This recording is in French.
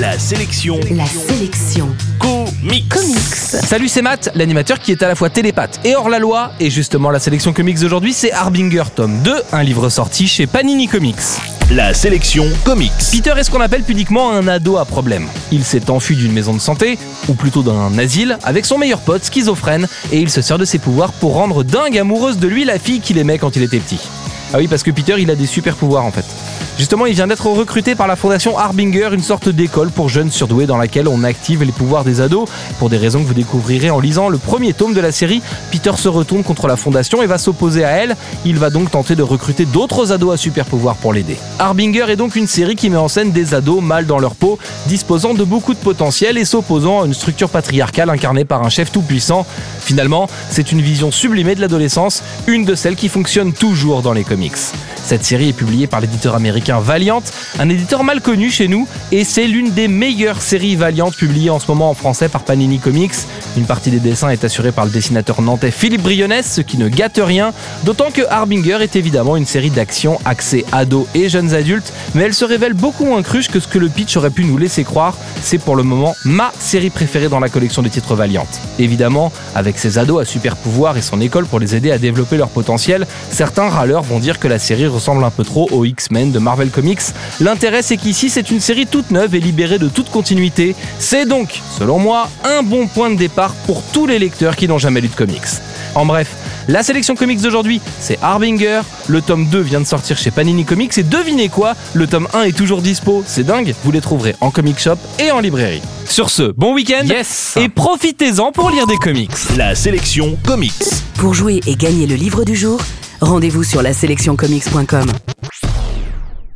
La sélection La sélection comics. comics. Salut, c'est Matt, l'animateur qui est à la fois télépathe et hors la loi. Et justement, la sélection comics d'aujourd'hui, c'est Harbinger tome 2, un livre sorti chez Panini Comics. La sélection comics. Peter est ce qu'on appelle pudiquement un ado à problème. Il s'est enfui d'une maison de santé, ou plutôt d'un asile, avec son meilleur pote schizophrène, et il se sert de ses pouvoirs pour rendre dingue amoureuse de lui la fille qu'il aimait quand il était petit. Ah oui, parce que Peter, il a des super pouvoirs en fait. Justement, il vient d'être recruté par la fondation Harbinger, une sorte d'école pour jeunes surdoués dans laquelle on active les pouvoirs des ados. Pour des raisons que vous découvrirez en lisant le premier tome de la série, Peter se retourne contre la fondation et va s'opposer à elle. Il va donc tenter de recruter d'autres ados à super pouvoirs pour l'aider. Harbinger est donc une série qui met en scène des ados mal dans leur peau, disposant de beaucoup de potentiel et s'opposant à une structure patriarcale incarnée par un chef tout-puissant. Finalement, c'est une vision sublimée de l'adolescence, une de celles qui fonctionne toujours dans les comics. Cette série est publiée par l'éditeur américain Valiant, un éditeur mal connu chez nous, et c'est l'une des meilleures séries Valiant publiées en ce moment en français par Panini Comics. Une partie des dessins est assurée par le dessinateur nantais Philippe Brionès, ce qui ne gâte rien, d'autant que Harbinger est évidemment une série d'action axée ados et jeunes adultes, mais elle se révèle beaucoup moins cruche que ce que le pitch aurait pu nous laisser croire. C'est pour le moment ma série préférée dans la collection des titres Valiant. Évidemment, avec ses ados à super pouvoir et son école pour les aider à développer leur potentiel, certains râleurs vont dire que la série ressemble un peu trop aux X-Men de Marvel Comics. L'intérêt c'est qu'ici c'est une série toute neuve et libérée de toute continuité. C'est donc, selon moi, un bon point de départ pour tous les lecteurs qui n'ont jamais lu de comics. En bref, la sélection comics d'aujourd'hui, c'est Harbinger, le tome 2 vient de sortir chez Panini Comics et devinez quoi? Le tome 1 est toujours dispo, c'est dingue, vous les trouverez en comic shop et en librairie. Sur ce, bon week-end Yes et profitez-en pour lire des comics. La sélection comics. Pour jouer et gagner le livre du jour, rendez-vous sur la sélectioncomics.com.